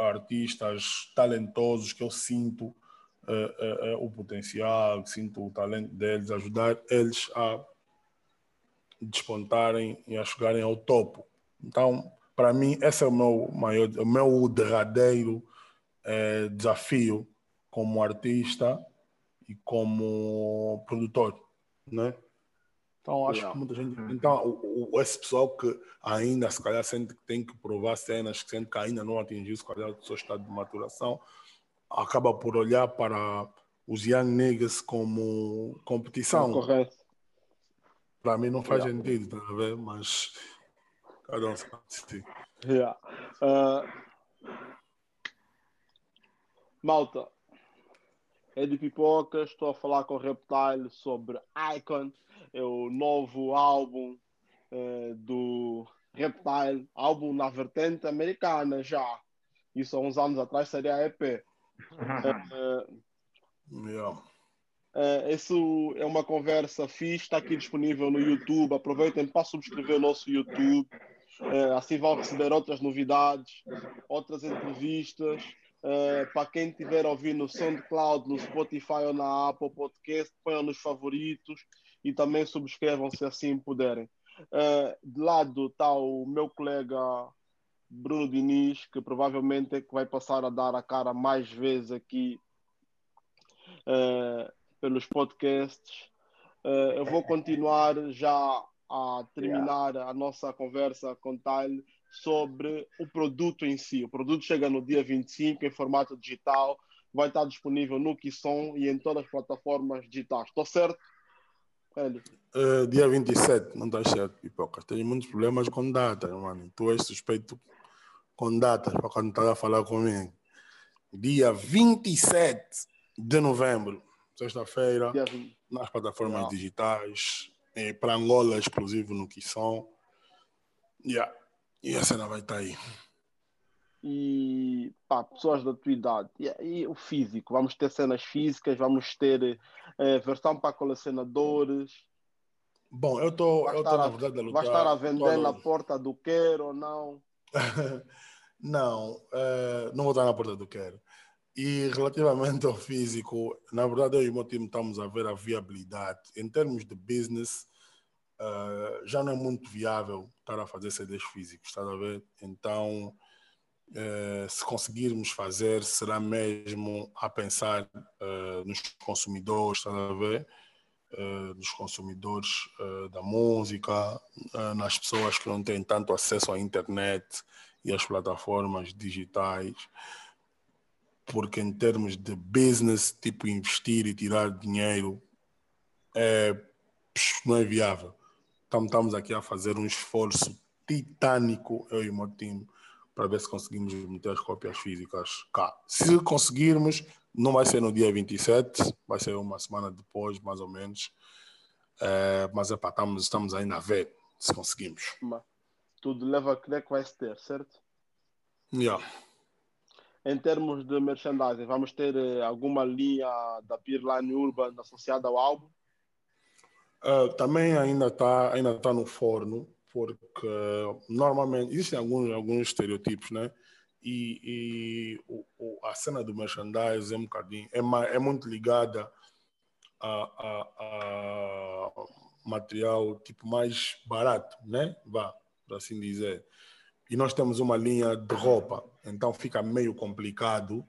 artistas talentosos que eu sinto eh, eh, eh, o potencial, sinto o talento deles, ajudar eles a despontarem e a chegarem ao topo. Então, para mim, esse é o meu maior, o meu derradeiro eh, desafio como artista e como produtor, né? Então, acho Yeah. que muita gente. Então, o, o- esse pessoal que ainda, se calhar, sente que tem que provar cenas, que sente que ainda não atingiu, se calhar, o seu estado de maturação, acaba por olhar para os Young Niggas como competição. Correto. Para mim, não faz Yeah. sentido, tá a ver? Mas cada um sabe. Yeah. Ah, malta, é de pipoca. Estou a falar com o Reptile sobre Icon, é o novo álbum eh, do Reptile, álbum na vertente americana já. Isso há uns anos atrás seria EP. Eh, Yeah. Eh, isso é uma conversa fixe, está aqui disponível no YouTube. Aproveitem para subscrever o nosso YouTube. Eh, assim vão receber outras novidades, outras entrevistas. Eh, para quem estiver ouvindo no SoundCloud, no Spotify ou na Apple Podcast, ponham nos favoritos e também subscrevam se assim puderem. Eh, de lado está o meu colega Bruno Diniz, que provavelmente é que vai passar a dar a cara mais vezes aqui eh, pelos podcasts. Eu vou continuar já a terminar a nossa conversa com Tile sobre o produto em si. O produto chega no dia 25 em formato digital, vai estar disponível no Kisson e em todas as plataformas digitais. Estou certo? Hélio? Eh, dia 27, não está certo, pipoca. Tenho muitos problemas com datas, mano. Tu és suspeito com datas para quando estás a falar comigo. Dia 27 de novembro, sexta-feira, Dia 20. nas plataformas Yeah. digitais, eh, para Angola, exclusivo no Kisson. Yeah. E a cena vai estar aí. e pá, pessoas da tua idade e, e o físico, vamos ter cenas físicas, vamos ter eh, versão para colecionadores, Bom, eu estou, vai eu estar, tô, na a, verdade, a vai lutar. estar a vender na porta do quero ou não. não, eh, não vou estar na porta do quero. E relativamente ao físico, na verdade, eu e o meu time estamos a ver a viabilidade. Em termos de business, eh, já não é muito viável estar a fazer CDs físicos, está a ver? Então, eh, se conseguirmos fazer, será mesmo a pensar eh, nos consumidores, está a ver? Eh, nos consumidores da música, nas pessoas que não têm tanto acesso à internet e às plataformas digitais, porque em termos de business, tipo investir e tirar dinheiro, é, não é viável. Então, estamos aqui a fazer um esforço titânico, eu e o meu time, para ver se conseguimos meter as cópias físicas cá. Se conseguirmos, não vai ser no dia 27, vai ser uma semana depois, mais ou menos. É, mas epá, estamos, estamos ainda a ver se conseguimos. Tudo leva a crer que vai se ter, certo? Yeah. Em termos de merchandising, vamos ter eh, alguma linha da Peerline Urban associada ao álbum? Uh, também ainda está ainda tá no forno, porque normalmente existem alguns, alguns estereotipos, né? E, e o, o, a cena do merchandising é um bocadinho, é, é muito ligada a, a, a, material tipo mais barato, né? Vá, por assim dizer. E nós temos uma linha de roupa, então fica meio complicado.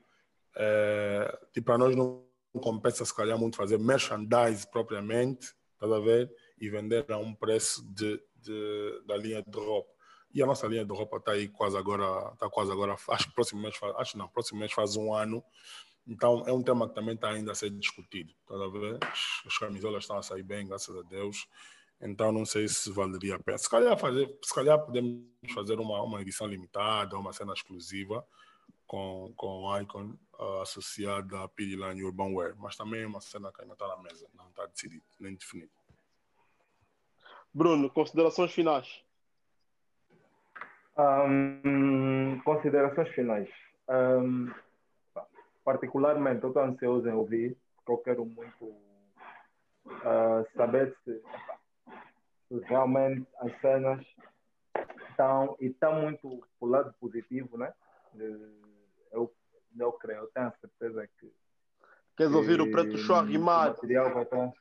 É, tipo, para nós não compensa se calhar muito fazer merchandise propriamente, tá a ver? E vender a um preço de de, da linha de roupa. E a nossa linha de roupa está aí quase agora, está quase agora, acho que próximo mês, faz, acho não, próximo mês faz um ano. Então é um tema que também está ainda a ser discutido. Tá a ver? As camisolas estão a sair bem, graças a Deus. Então não sei se valeria a pena. Se calhar, fazer, se calhar podemos fazer uma, uma edição limitada, uma cena exclusiva com, com o Icon uh, associada à Piriline Urban Wear. Mas também é uma cena que ainda está na mesa, não está decidido, nem definido. Bruno, considerações finais. Um, considerações finais. Um, particularmente, eu estou ansioso em ouvir, porque eu quero muito uh, saber se, se, realmente as cenas estão e estão muito o lado positivo, né? Eu, eu creio, eu tenho a certeza que. Queres ouvir o Preto Show rimar? O material vai estar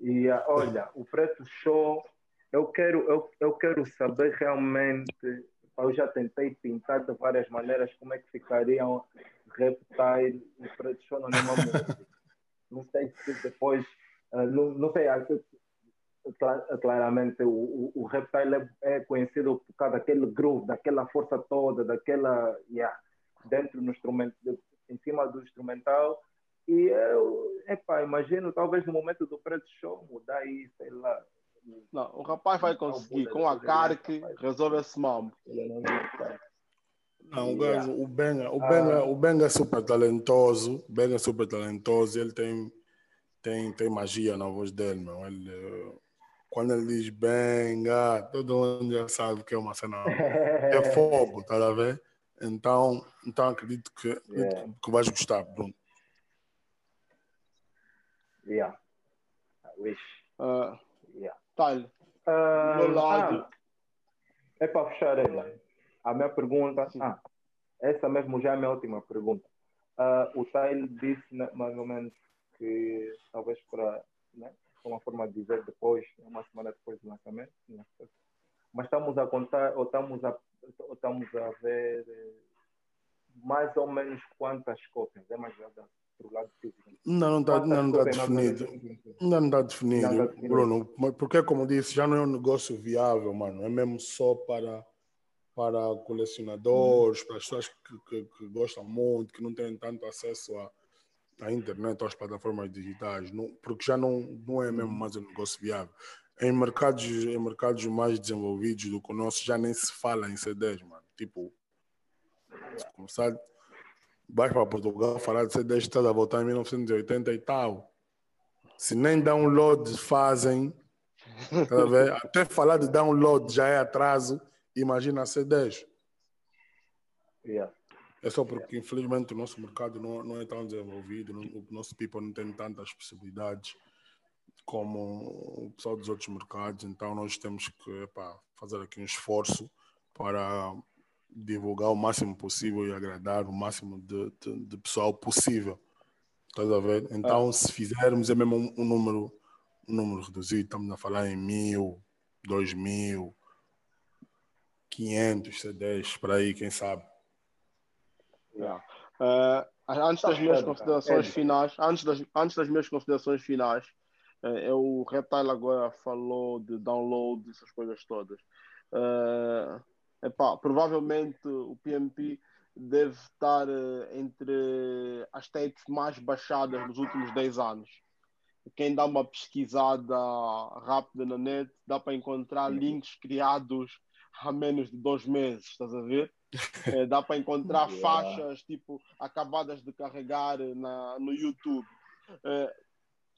e ah, olha, o preto show, eu quero, eu, eu quero saber realmente. Eu já tentei pintar de várias maneiras como é que ficariam Reptile e Preto Show na mesma música. Não sei se depois. Uh, não, não sei, claramente o, o, o Reptile é, é, conhecido por causa daquele groove, daquela força toda, daquela. Yeah, dentro do instrumento, em cima do instrumental e eu, epá, imagino, talvez no momento do preço show mudar aí, sei lá. Não, o rapaz vai conseguir, com a Carque, resolve esse mambo. Não, o gajo, o Benga, o Benga, ah. o Benga é super talentoso, o Benga é super talentoso, ele tem, tem, tem magia na voz dele, meu. Ele, quando ele diz Benga, todo mundo já sabe que é uma cena, é fogo, tá a ver? Então, então acredito que, yeah. que vais gostar, Bruno. Yeah. I wish. Uh, yeah. Tal. Uh, lado. Ah, é para fechar aí. A minha pergunta. Ah, essa mesmo já é a minha última pergunta. Uh, o Tyle disse né, mais ou menos que talvez para né, uma forma de dizer depois, uma semana depois do lançamento, né, mas estamos a contar ou estamos a, estamos a ver eh, mais ou menos quantas cópias, é mais verdade para o lado físico. Não, não está, não está definido. Não está definido, Bruno. Porque, como disse, já não é um negócio viável, mano. É mesmo só para, para colecionadores, para as pessoas que, que, que gostam muito, que não têm tanto acesso à, à internet, às plataformas digitais. Não, porque já não, não é mesmo mais um negócio viável. Em mercados, em mercados mais desenvolvidos do que o nosso, já nem se fala em CDs, mano. Tipo, começar vais para Portugal falar de CDs que a voltar em 1980 e tal. Se nem download fazem, tá até falar de download já é atraso, imagina CDs. Yeah. É só porque, infelizmente, o nosso mercado não, não é tão desenvolvido, não, o nosso people não tem tantas possibilidades como o pessoal dos outros mercados, então nós temos que epá, fazer aqui um esforço para divulgar o máximo possível e agradar o máximo de, de, de pessoal possível. Estás a ver? Então, ah. se fizermos é mesmo um, um, número, um número reduzido, estamos a falar em mil, dois mil, quinhentos CDs, por aí, quem sabe. Yeah. Uh, antes das minhas considerações finais, antes das, antes das minhas considerações finais, uh, o Reptile agora falou de download, essas coisas todas. Uh, Epá, provavelmente o PMP deve estar uh, entre as tapes mais baixadas nos últimos 10 anos. quem dá uma pesquisada rápida na net, dá para encontrar links criados há menos de dois meses, estás a ver? É, dá para encontrar yeah. faixas tipo acabadas de carregar na, no YouTube. É,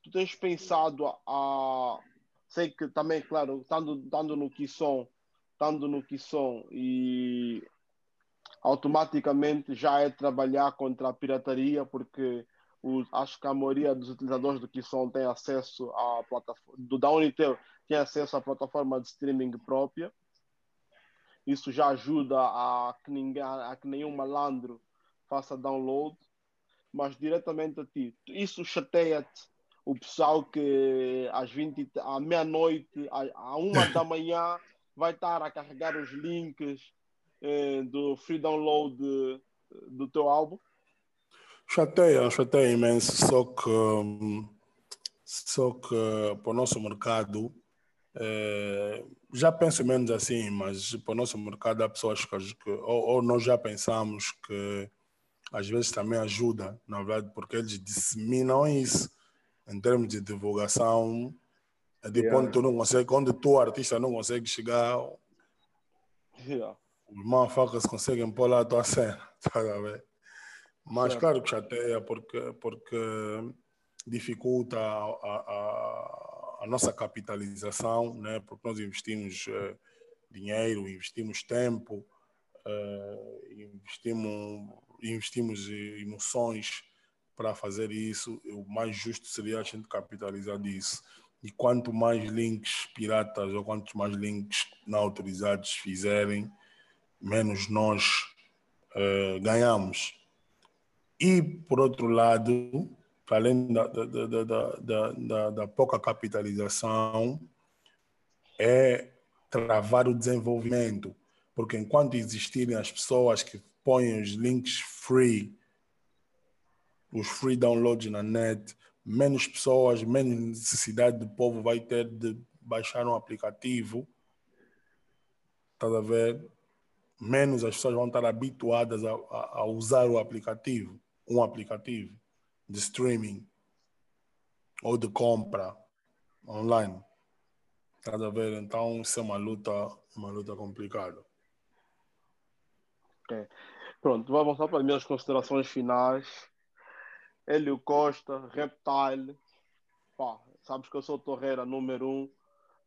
tu tens pensado a, a, sei que também, claro, estando, estando no Kisson, estando no Kisson e automaticamente já é trabalhar contra a pirataria, porque os, acho que a maioria dos utilizadores do Kisson tem acesso à plataforma, do da tem acesso à plataforma de streaming própria. Isso já ajuda a que, ninguém, a que nenhum malandro faça download, mas diretamente a ti. Isso chateia-te o pessoal que às 20, à meia-noite, à, uma da manhã, vai estar a carregar os links eh, do free download do teu álbum? Chateia, chateia imenso, só que, só que para o nosso mercado, é, já penso menos assim, mas para o nosso mercado há pessoas que, ou, ou, nós já pensamos que às vezes também ajuda, na verdade, porque eles disseminam isso em termos de divulgação, é de yeah. onde tu não consegue, onde tu, artista, não consegue chegar, yeah. os motherfuckers conseguem pôr lá a tua cena, tá a ver? Mas claro que chateia porque, porque dificulta a, a, a nossa capitalização, né? porque nós investimos uh, dinheiro, investimos tempo, uh, investimos, investimos emoções para fazer isso. O mais justo seria a gente capitalizar disso. E quanto mais links piratas ou quanto mais links não autorizados fizerem, menos nós uh, ganhamos. E, por outro lado, além da, da, da, da, da pouca capitalização, é travar o desenvolvimento. Porque enquanto existirem as pessoas que põem os links free, os free downloads na net, menos pessoas, menos necessidade do povo vai ter de baixar um aplicativo. Estás a ver? Menos as pessoas vão estar habituadas a, a, a usar o aplicativo um aplicativo de streaming ou de compra online. Estás a ver? Então isso é uma luta, uma luta complicada. Okay. Pronto, vamos lá para as minhas considerações finais. Hélio Costa, Reptile. Pá, sabes que eu sou torreira número um.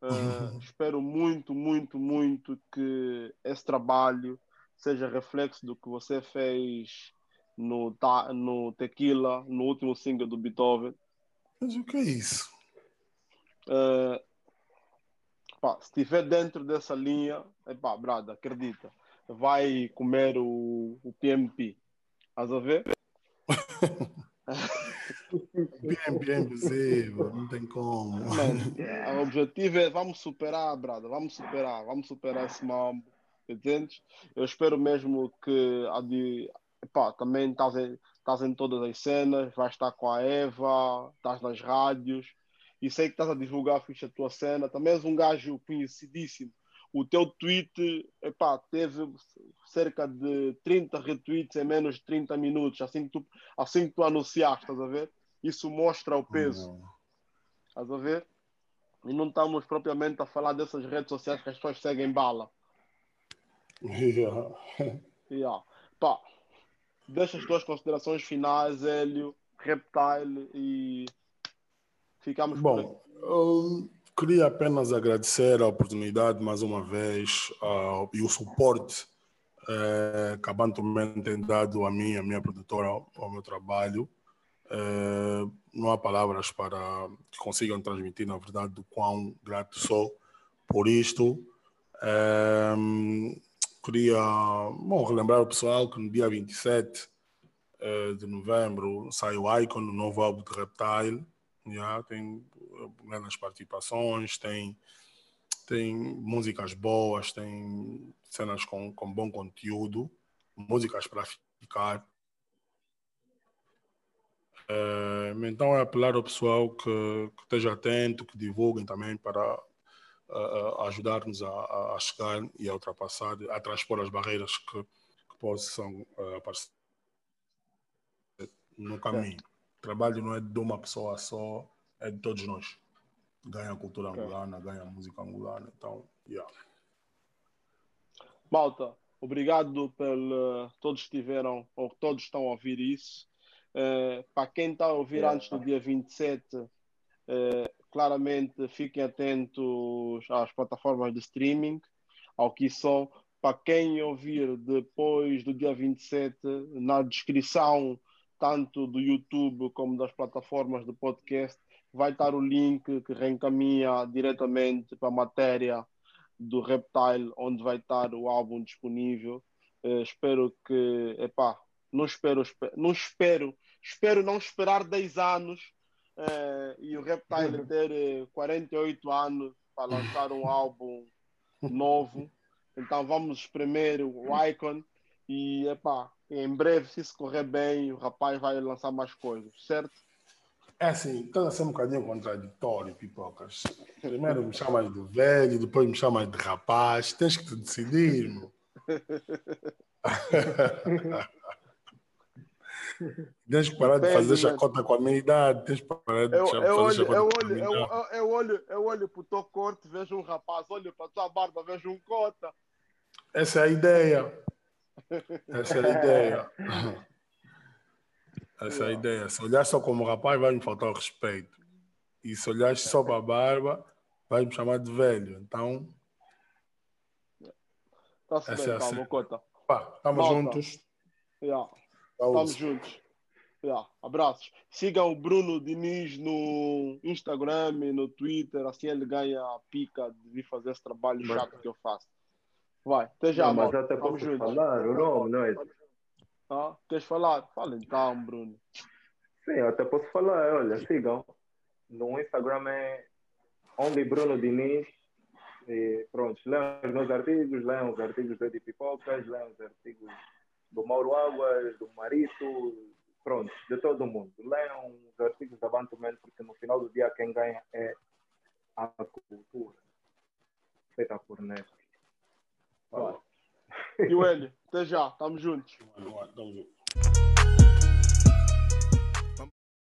Uh, espero muito, muito, muito que esse trabalho seja reflexo do que você fez no, no Tequila, no último single do Beethoven. Mas o que é isso? Uh, pá, se estiver dentro dessa linha, epá, brada, acredita, vai comer o, o PMP. Estás a ver? PMP é impossível, não tem como. o objetivo é vamos superar, brada, vamos superar, vamos superar esse mambo. Entendes? Eu espero mesmo que a, de, também estás em, estás em todas as cenas, vais estar com a Eva, estás nas rádios e sei que estás a divulgar a tua cena. Também és um gajo conhecidíssimo. O teu tweet epá, teve cerca de 30 retweets em menos de 30 minutos, assim que tu, assim que tu anunciaste, estás a ver? Isso mostra o peso. Uhum. Estás a ver? E não estamos propriamente a falar dessas redes sociais que as pessoas seguem bala. Yeah. yeah. Pá, deixa as tuas considerações finais, Hélio, Reptile e ficamos Bom, eu queria apenas agradecer a oportunidade mais uma vez uh, e o suporte uh, que a Bantuman tem dado a mim, a minha produtora, ao, meu trabalho. Uh, não há palavras para que consigam transmitir, na verdade, do quão grato sou por isto. Um, queria bom, relembrar o pessoal que no dia 27 uh, eh, de novembro sai o Icon, o novo álbum de Reptile. Yeah, tem grandes participações, tem, tem músicas boas, tem cenas com, com bom conteúdo, músicas para ficar. Uh, então é apelar ao pessoal que, que esteja atento, que divulguem também para ajudar-nos a, a, chegar e a ultrapassar, a transpor as barreiras que, que possam uh, aparecer no caminho. O trabalho não é de uma pessoa só, é de todos nós. Ganha a cultura angolana, ganha a música angolana. Então, yeah. Malta, obrigado pelo. Todos estiveram, ou todos estão a ouvir isso. Eh, para quem está a ouvir Yeah. antes do dia 27, eh, claramente fiquem atentos às plataformas de streaming, ao que são. Para quem ouvir depois do dia 27, na descrição, tanto do YouTube como das plataformas de podcast, vai estar o link que reencaminha diretamente para a matéria do Reptile, onde vai estar o álbum disponível. Eh, espero que, epá, não espero, espe- não espero, espero não esperar 10 anos eh, e o Reptile ter eh, 48 anos para lançar um álbum novo. Então vamos espremer o Icon e, epá, em breve, se isso correr bem, o rapaz vai lançar mais coisas, certo? É assim, estás a ser um bocadinho contraditório, pipocas. Primeiro me chamas de velho, depois me chamas de rapaz. Tens que te decidir, meu. Tens que parar de fazer né? chacota com a minha idade. Tens que parar de Eu, cha- eu, fazer olho, eu, chacota com a olho, minha eu, idade. eu, eu olho, eu olho para o teu corte, vejo um rapaz, olho para a tua barba, vejo um cota. Essa é a ideia. Essa é a ideia. Essa é a ideia. Se olhar só como rapaz, vai me faltar o respeito. E se olhar só para a barba, vai me chamar de velho. Então, Está-se Essa bem, é a calma, cota. pá, estamos Malta. juntos. Yeah. Estamos juntos. Yeah. Abraços. Sigam o Bruno Diniz no Instagram e no Twitter, assim ele ganha a pica de vir fazer esse trabalho chato que eu faço. Vai, até já, não, mas até posso juntos. falar o nome, não é? Ah, queres falar? Fala então, Bruno. Sim, eu até posso falar. Olha, sigam. No Instagram é Only Bruno Diniz. E pronto, leiam os meus artigos, leiam os artigos do Edi Pipocas, leiam os artigos do Mauro Águas, do Marito, pronto, de todo mundo. Leiam os artigos da Bantu Man, porque no final do dia quem ganha é a cultura feita por nós. Vai. E o Hélio, até já, tamo juntos. Vamos lá, tamo junto.